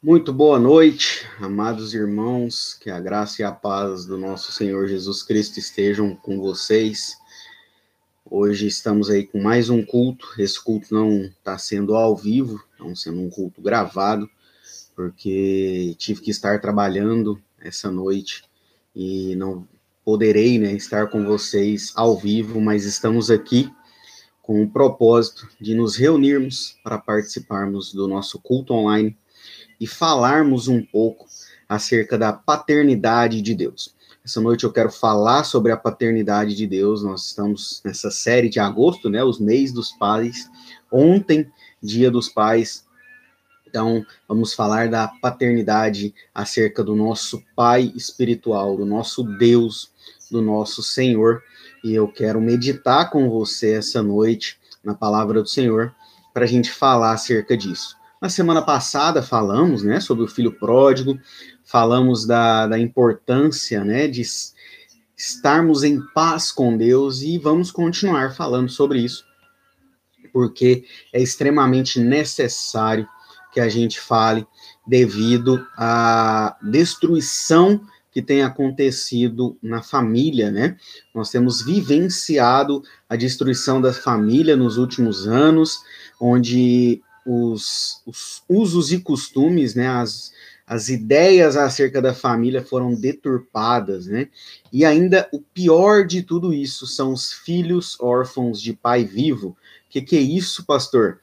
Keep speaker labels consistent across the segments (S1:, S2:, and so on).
S1: Muito boa noite, amados irmãos, que a graça e a paz do nosso Senhor Jesus Cristo estejam com vocês. Hoje estamos aí com mais um culto. Esse culto não está sendo ao vivo, não sendo um culto gravado, porque tive que estar trabalhando essa noite e não poderei né, estar com vocês ao vivo, mas estamos aqui com o propósito de nos reunirmos para participarmos do nosso culto online e falarmos um pouco acerca da paternidade de Deus. Essa noite eu quero falar sobre a paternidade de Deus. Nós estamos nessa série de agosto, né, os mês dos pais. Ontem, dia dos pais. Então, vamos falar da paternidade acerca do nosso Pai espiritual, do nosso Deus, do nosso Senhor. E eu quero meditar com você essa noite na palavra do Senhor para a gente falar acerca disso. Na semana passada falamos, né, sobre o filho pródigo, falamos da, da importância, né, de estarmos em paz com Deus e vamos continuar falando sobre isso, porque é extremamente necessário que a gente fale devido à destruição que tem acontecido na família, né? Nós temos vivenciado a destruição da família nos últimos anos, onde os, os usos e costumes, né, as, as ideias acerca da família foram deturpadas, né? E ainda o pior de tudo isso são os filhos órfãos de pai vivo. O que, que é isso, pastor?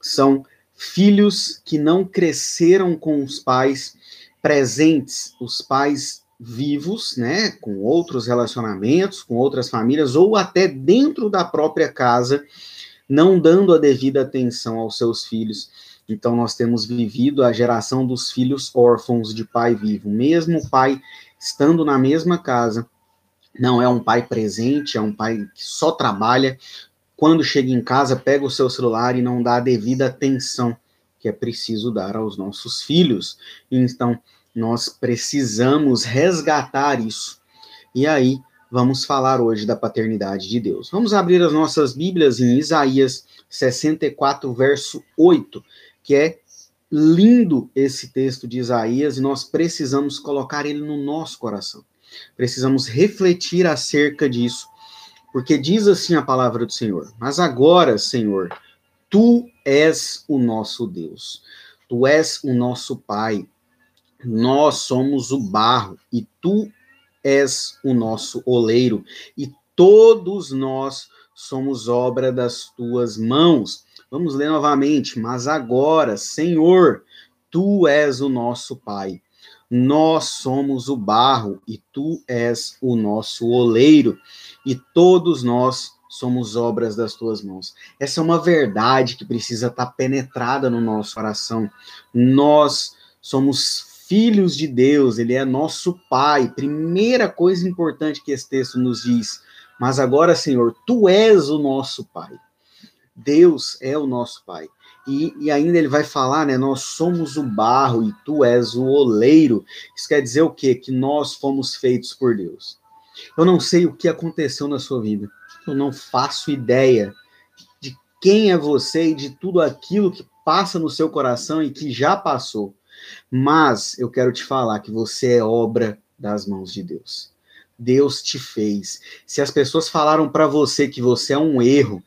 S1: São filhos que não cresceram com os pais presentes, os pais vivos, né, com outros relacionamentos, com outras famílias, ou até dentro da própria casa, não dando a devida atenção aos seus filhos. Então, nós temos vivido a geração dos filhos órfãos de pai vivo. Mesmo o pai estando na mesma casa, não é um pai presente, é um pai que só trabalha. Quando chega em casa, pega o seu celular e não dá a devida atenção que é preciso dar aos nossos filhos. Então, nós precisamos resgatar isso. E aí, vamos falar hoje da paternidade de Deus. Vamos abrir as nossas Bíblias em Isaías 64, verso 8, que é lindo esse texto de Isaías e nós precisamos colocar ele no nosso coração. Precisamos refletir acerca disso, porque diz assim a palavra do Senhor: Mas agora, Senhor, tu és o nosso Deus, tu és o nosso Pai, nós somos o barro e tu és o nosso oleiro, e todos nós somos obra das tuas mãos. Vamos ler novamente. Mas agora, Senhor, tu és o nosso Pai. Nós somos o barro e tu és o nosso oleiro, e todos nós somos obras das tuas mãos. Essa é uma verdade que precisa estar penetrada no nosso coração. Nós somos filhos de Deus, ele é nosso Pai. Primeira coisa importante que esse texto nos diz. Mas agora, Senhor, tu és o nosso Pai. Deus é o nosso Pai. E, e, ainda ele vai falar, né? Nós somos o barro e tu és o oleiro. Isso quer dizer o quê? Que nós fomos feitos por Deus. Eu não sei o que aconteceu na sua vida. Eu não faço ideia de quem é você e de tudo aquilo que passa no seu coração e que já passou. Mas eu quero te falar que você é obra das mãos de Deus. Deus te fez. Se as pessoas falaram para você que você é um erro,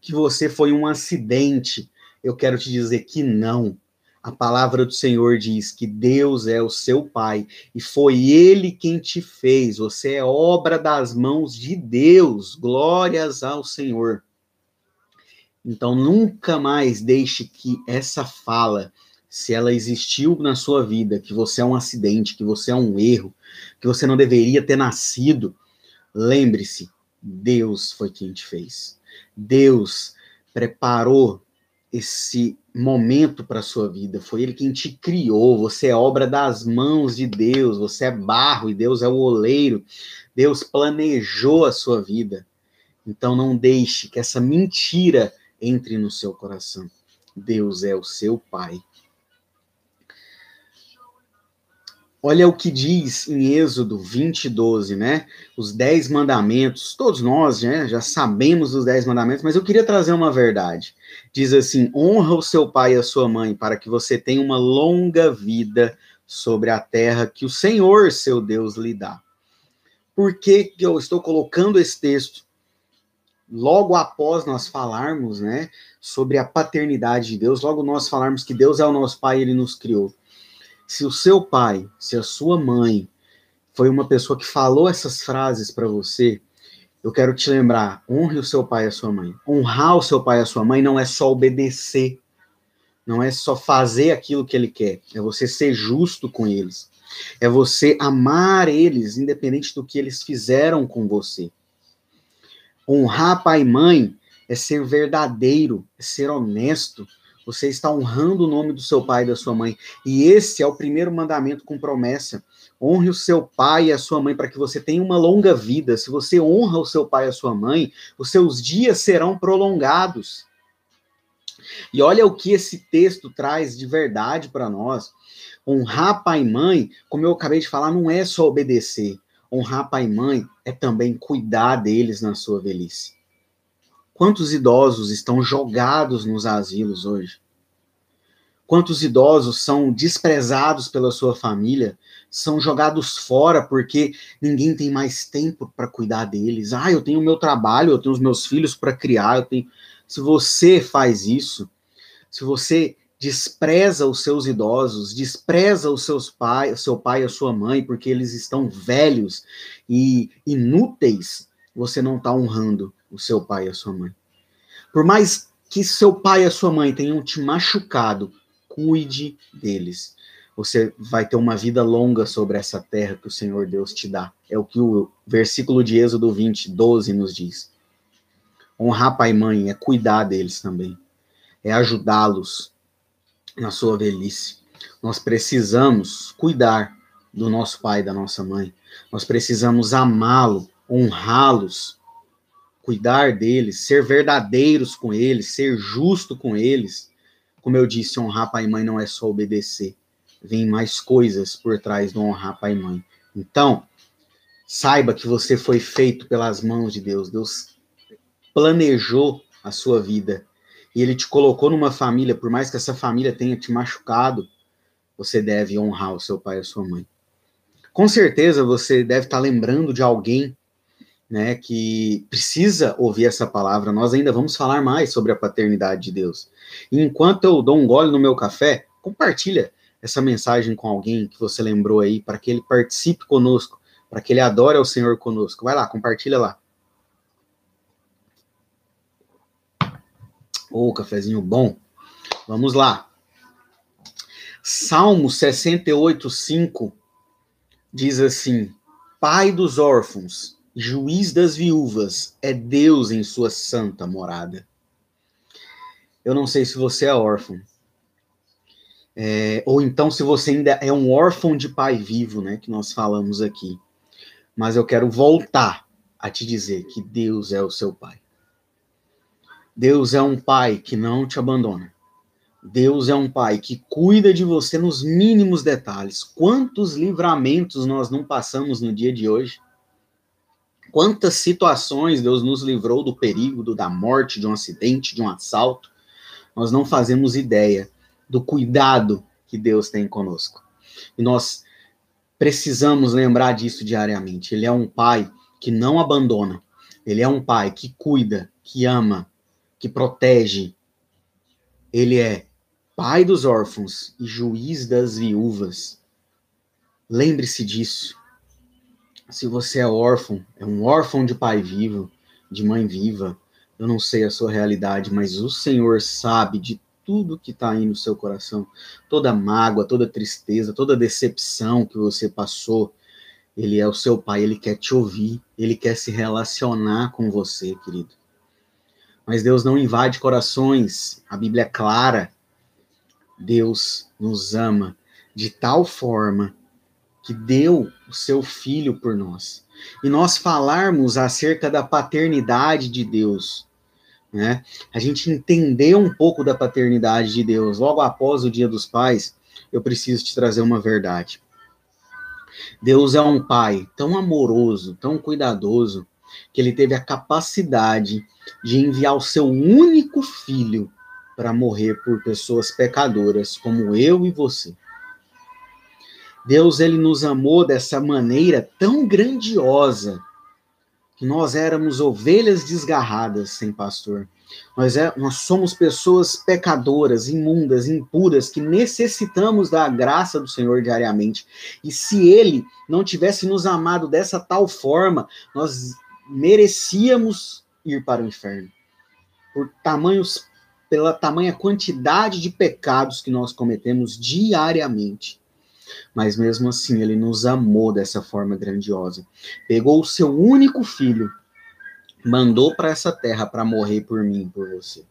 S1: que você foi um acidente, eu quero te dizer que não. A palavra do Senhor diz que Deus é o seu Pai e foi Ele quem te fez. Você é obra das mãos de Deus. Glórias ao Senhor. Então nunca mais deixe que essa fala se ela existiu na sua vida, que você é um acidente, que você é um erro, que você não deveria ter nascido, lembre-se, Deus foi quem te fez. Deus preparou esse momento para sua vida, foi ele quem te criou, você é obra das mãos de Deus, você é barro e Deus é o oleiro. Deus planejou a sua vida. Então não deixe que essa mentira entre no seu coração. Deus é o seu pai Olha o que diz em Êxodo 20, 12, né? Os dez mandamentos, todos nós né, já sabemos os dez mandamentos, mas eu queria trazer uma verdade. Diz assim: honra o seu pai e a sua mãe, para que você tenha uma longa vida sobre a terra que o Senhor, seu Deus, lhe dá. Por que, que eu estou colocando esse texto? Logo após nós falarmos, né, sobre a paternidade de Deus, logo nós falarmos que Deus é o nosso pai, ele nos criou se o seu pai, se a sua mãe foi uma pessoa que falou essas frases para você, eu quero te lembrar: honre o seu pai e a sua mãe. Honrar o seu pai e a sua mãe não é só obedecer, não é só fazer aquilo que ele quer, é você ser justo com eles. É você amar eles, independente do que eles fizeram com você. Honrar pai e mãe é ser verdadeiro, é ser honesto, você está honrando o nome do seu pai e da sua mãe. E esse é o primeiro mandamento com promessa. Honre o seu pai e a sua mãe para que você tenha uma longa vida. Se você honra o seu pai e a sua mãe, os seus dias serão prolongados. E olha o que esse texto traz de verdade para nós. Honrar pai e mãe, como eu acabei de falar, não é só obedecer. Honrar pai e mãe é também cuidar deles na sua velhice. Quantos idosos estão jogados nos asilos hoje? Quantos idosos são desprezados pela sua família, são jogados fora porque ninguém tem mais tempo para cuidar deles. Ah, eu tenho o meu trabalho, eu tenho os meus filhos para criar, eu tenho. Se você faz isso, se você despreza os seus idosos, despreza os seus pais, seu pai e a sua mãe, porque eles estão velhos e inúteis, você não está honrando o seu pai e a sua mãe. Por mais que seu pai e a sua mãe tenham te machucado, cuide deles. Você vai ter uma vida longa sobre essa terra que o Senhor Deus te dá. É o que o versículo de Êxodo 20, 12 nos diz. Honrar pai e mãe é cuidar deles também, é ajudá-los na sua velhice. Nós precisamos cuidar do nosso pai e da nossa mãe. Nós precisamos amá-lo, honrá-los cuidar deles, ser verdadeiros com eles, ser justo com eles. Como eu disse, honrar pai e mãe não é só obedecer. Vem mais coisas por trás do honrar pai e mãe. Então, saiba que você foi feito pelas mãos de Deus. Deus planejou a sua vida. E ele te colocou numa família, por mais que essa família tenha te machucado, você deve honrar o seu pai e a sua mãe. Com certeza você deve estar lembrando de alguém né, que precisa ouvir essa palavra. Nós ainda vamos falar mais sobre a paternidade de Deus. E enquanto eu dou um gole no meu café, compartilha essa mensagem com alguém que você lembrou aí, para que ele participe conosco, para que ele adore ao Senhor conosco. Vai lá, compartilha lá. Ô, oh, cafezinho bom. Vamos lá. Salmo 68, 5 diz assim: Pai dos órfãos juiz das viúvas, é Deus em sua santa morada. Eu não sei se você é órfão. É, ou então se você ainda é um órfão de pai vivo, né, que nós falamos aqui. Mas eu quero voltar a te dizer que Deus é o seu pai. Deus é um pai que não te abandona. Deus é um pai que cuida de você nos mínimos detalhes. Quantos livramentos nós não passamos no dia de hoje? Quantas situações Deus nos livrou do perigo, do, da morte, de um acidente, de um assalto. Nós não fazemos ideia do cuidado que Deus tem conosco. E nós precisamos lembrar disso diariamente. Ele é um pai que não abandona. Ele é um pai que cuida, que ama, que protege. Ele é pai dos órfãos e juiz das viúvas. Lembre-se disso se você é órfão, é um órfão de pai vivo, de mãe viva, eu não sei a sua realidade, mas o Senhor sabe de tudo que está aí no seu coração, toda mágoa, toda tristeza, toda decepção que você passou. Ele é o seu pai, ele quer te ouvir, ele quer se relacionar com você, querido. Mas Deus não invade corações, a Bíblia é clara. Deus nos ama de tal forma que deu o seu filho por nós. E nós falarmos acerca da paternidade de Deus, né? A gente entender um pouco da paternidade de Deus logo após o Dia dos Pais, eu preciso te trazer uma verdade. Deus é um pai tão amoroso, tão cuidadoso, que ele teve a capacidade de enviar o seu único filho para morrer por pessoas pecadoras como eu e você. Deus ele nos amou dessa maneira tão grandiosa que nós éramos ovelhas desgarradas sem pastor. Nós, é, nós somos pessoas pecadoras, imundas, impuras, que necessitamos da graça do Senhor diariamente. E se Ele não tivesse nos amado dessa tal forma, nós merecíamos ir para o inferno. Por tamanhos, pela tamanha quantidade de pecados que nós cometemos diariamente. Mas mesmo assim, ele nos amou dessa forma grandiosa. Pegou o seu único filho mandou para essa terra para morrer por mim, por você.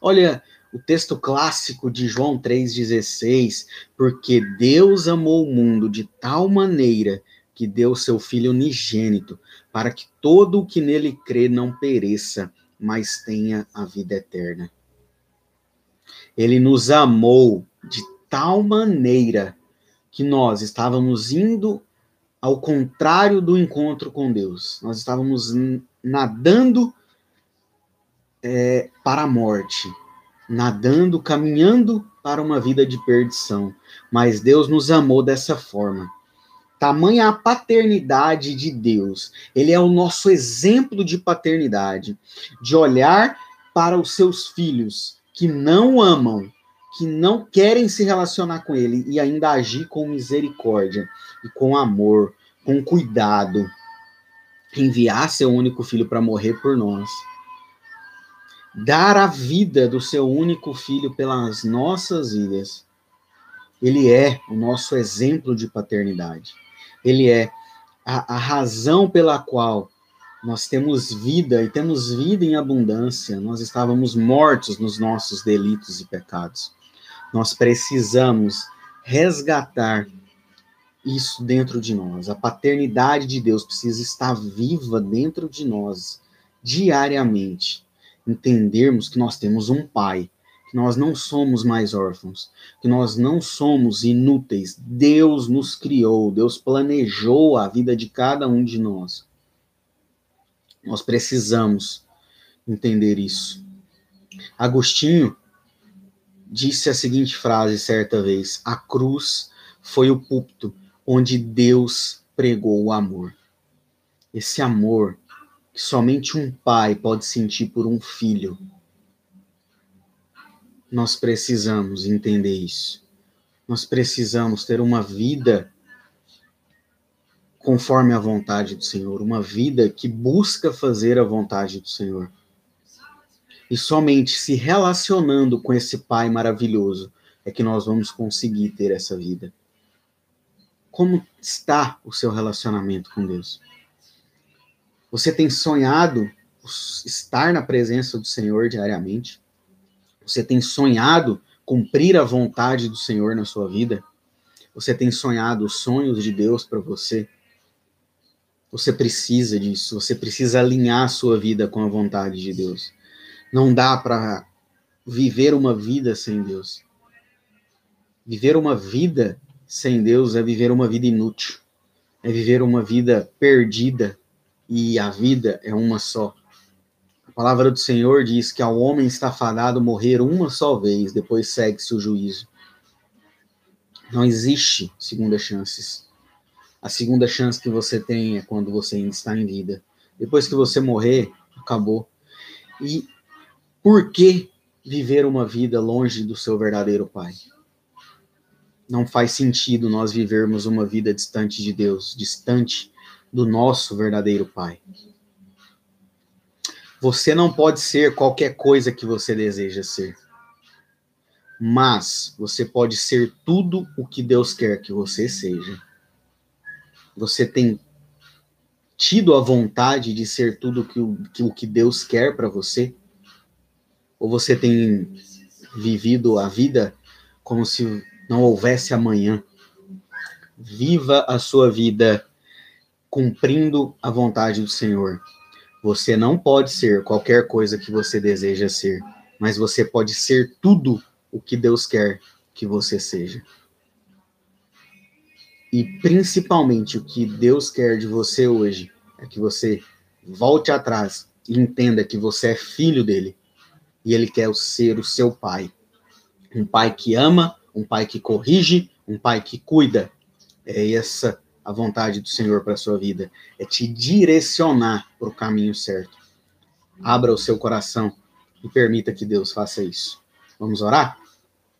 S1: Olha o texto clássico de João 3,16, porque Deus amou o mundo de tal maneira que deu seu Filho unigênito, para que todo o que nele crê não pereça, mas tenha a vida eterna. Ele nos amou de tal maneira que nós estávamos indo ao contrário do encontro com Deus. Nós estávamos nadando é, para a morte, nadando, caminhando para uma vida de perdição. Mas Deus nos amou dessa forma. Tamanha a paternidade de Deus. Ele é o nosso exemplo de paternidade, de olhar para os seus filhos que não amam, que não querem se relacionar com ele e ainda agir com misericórdia e com amor, com cuidado, enviar seu único filho para morrer por nós, dar a vida do seu único filho pelas nossas vidas. Ele é o nosso exemplo de paternidade. Ele é a, a razão pela qual nós temos vida e temos vida em abundância. Nós estávamos mortos nos nossos delitos e pecados. Nós precisamos resgatar isso dentro de nós. A paternidade de Deus precisa estar viva dentro de nós diariamente. Entendermos que nós temos um pai, que nós não somos mais órfãos, que nós não somos inúteis. Deus nos criou, Deus planejou a vida de cada um de nós. Nós precisamos entender isso. Agostinho disse a seguinte frase certa vez: A cruz foi o púlpito onde Deus pregou o amor. Esse amor que somente um pai pode sentir por um filho. Nós precisamos entender isso. Nós precisamos ter uma vida conforme a vontade do Senhor, uma vida que busca fazer a vontade do Senhor. E somente se relacionando com esse Pai maravilhoso é que nós vamos conseguir ter essa vida. Como está o seu relacionamento com Deus? Você tem sonhado estar na presença do Senhor diariamente? Você tem sonhado cumprir a vontade do Senhor na sua vida? Você tem sonhado os sonhos de Deus para você? Você precisa disso, você precisa alinhar a sua vida com a vontade de Deus. Não dá para viver uma vida sem Deus. Viver uma vida sem Deus é viver uma vida inútil. É viver uma vida perdida e a vida é uma só. A palavra do Senhor diz que ao homem está fadado morrer uma só vez, depois segue-se o juízo. Não existe segunda chances. A segunda chance que você tem é quando você ainda está em vida. Depois que você morrer, acabou. E por que viver uma vida longe do seu verdadeiro Pai? Não faz sentido nós vivermos uma vida distante de Deus, distante do nosso verdadeiro Pai. Você não pode ser qualquer coisa que você deseja ser. Mas você pode ser tudo o que Deus quer que você seja. Você tem tido a vontade de ser tudo o que, o que Deus quer para você? Ou você tem vivido a vida como se não houvesse amanhã? Viva a sua vida cumprindo a vontade do Senhor. Você não pode ser qualquer coisa que você deseja ser, mas você pode ser tudo o que Deus quer que você seja. E principalmente o que Deus quer de você hoje é que você volte atrás e entenda que você é filho dele e ele quer ser o seu pai. Um pai que ama, um pai que corrige, um pai que cuida. É essa a vontade do Senhor para a sua vida, é te direcionar para o caminho certo. Abra o seu coração e permita que Deus faça isso. Vamos orar?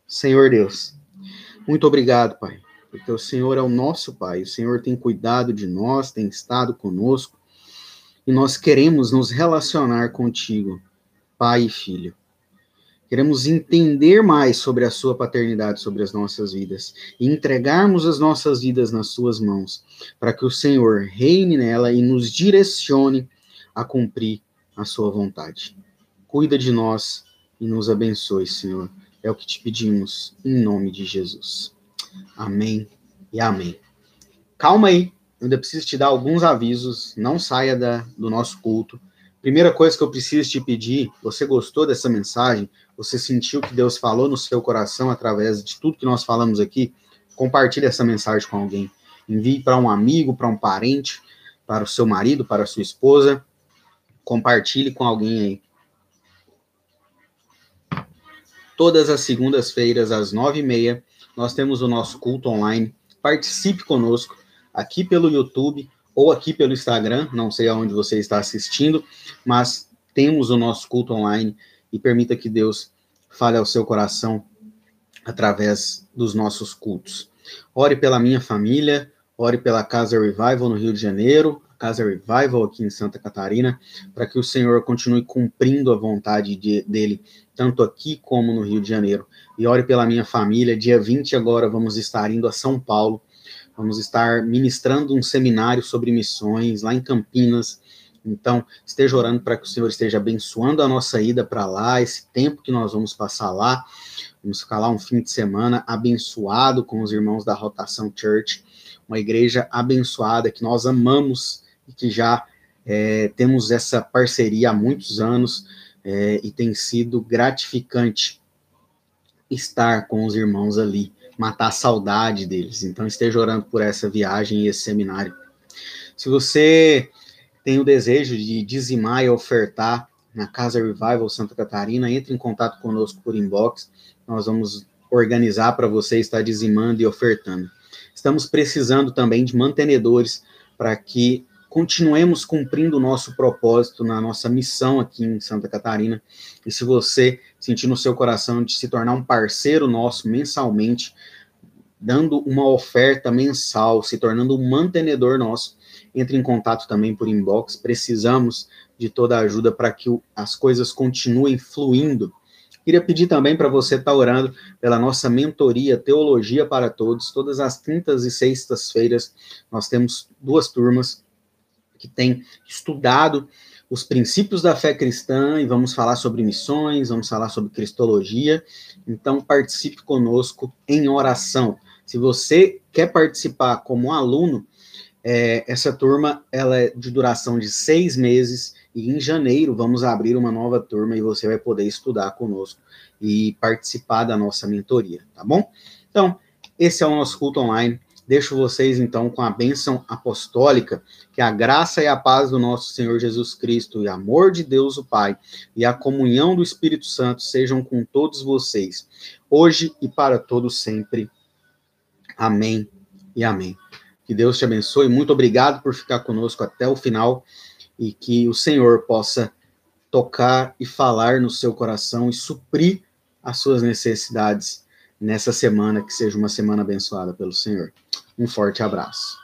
S1: Senhor Deus, muito obrigado, Pai, porque o Senhor é o nosso Pai, o Senhor tem cuidado de nós, tem estado conosco, e nós queremos nos relacionar contigo, Pai e Filho. Queremos entender mais sobre a sua paternidade sobre as nossas vidas e entregarmos as nossas vidas nas suas mãos, para que o Senhor reine nela e nos direcione a cumprir a sua vontade. Cuida de nós e nos abençoe, Senhor. É o que te pedimos, em nome de Jesus. Amém e amém. Calma aí, eu ainda preciso te dar alguns avisos. Não saia da, do nosso culto. Primeira coisa que eu preciso te pedir: você gostou dessa mensagem? Você sentiu que Deus falou no seu coração através de tudo que nós falamos aqui? Compartilhe essa mensagem com alguém. Envie para um amigo, para um parente, para o seu marido, para a sua esposa. Compartilhe com alguém aí. Todas as segundas-feiras, às nove e meia, nós temos o nosso culto online. Participe conosco aqui pelo YouTube ou aqui pelo Instagram, não sei aonde você está assistindo, mas temos o nosso culto online e permita que Deus fale ao seu coração através dos nossos cultos. Ore pela minha família, ore pela Casa Revival no Rio de Janeiro, Casa Revival aqui em Santa Catarina, para que o Senhor continue cumprindo a vontade de, dele, tanto aqui como no Rio de Janeiro. E ore pela minha família. Dia 20 agora vamos estar indo a São Paulo. Vamos estar ministrando um seminário sobre missões lá em Campinas. Então, esteja orando para que o Senhor esteja abençoando a nossa ida para lá, esse tempo que nós vamos passar lá. Vamos ficar lá um fim de semana abençoado com os irmãos da Rotação Church, uma igreja abençoada que nós amamos e que já é, temos essa parceria há muitos anos é, e tem sido gratificante estar com os irmãos ali, matar a saudade deles. Então esteja orando por essa viagem e esse seminário. Se você tem o desejo de dizimar e ofertar na Casa Revival Santa Catarina, entre em contato conosco por inbox. Nós vamos organizar para você estar dizimando e ofertando. Estamos precisando também de mantenedores para que continuemos cumprindo o nosso propósito na nossa missão aqui em Santa Catarina. E se você sentir no seu coração de se tornar um parceiro nosso mensalmente, dando uma oferta mensal, se tornando um mantenedor nosso, entre em contato também por inbox. Precisamos de toda a ajuda para que as coisas continuem fluindo. Queria pedir também para você estar tá orando pela nossa mentoria Teologia para Todos. Todas as quintas e sextas-feiras nós temos duas turmas que tem estudado os princípios da fé cristã e vamos falar sobre missões, vamos falar sobre cristologia. Então, participe conosco em oração. Se você quer participar como aluno, é, essa turma ela é de duração de seis meses e em janeiro vamos abrir uma nova turma e você vai poder estudar conosco e participar da nossa mentoria, tá bom? Então, esse é o nosso culto online. Deixo vocês então com a bênção apostólica, que a graça e a paz do nosso Senhor Jesus Cristo e amor de Deus o Pai e a comunhão do Espírito Santo sejam com todos vocês, hoje e para todos sempre. Amém e amém. Que Deus te abençoe. Muito obrigado por ficar conosco até o final e que o Senhor possa tocar e falar no seu coração e suprir as suas necessidades nessa semana, que seja uma semana abençoada pelo Senhor. Um forte abraço.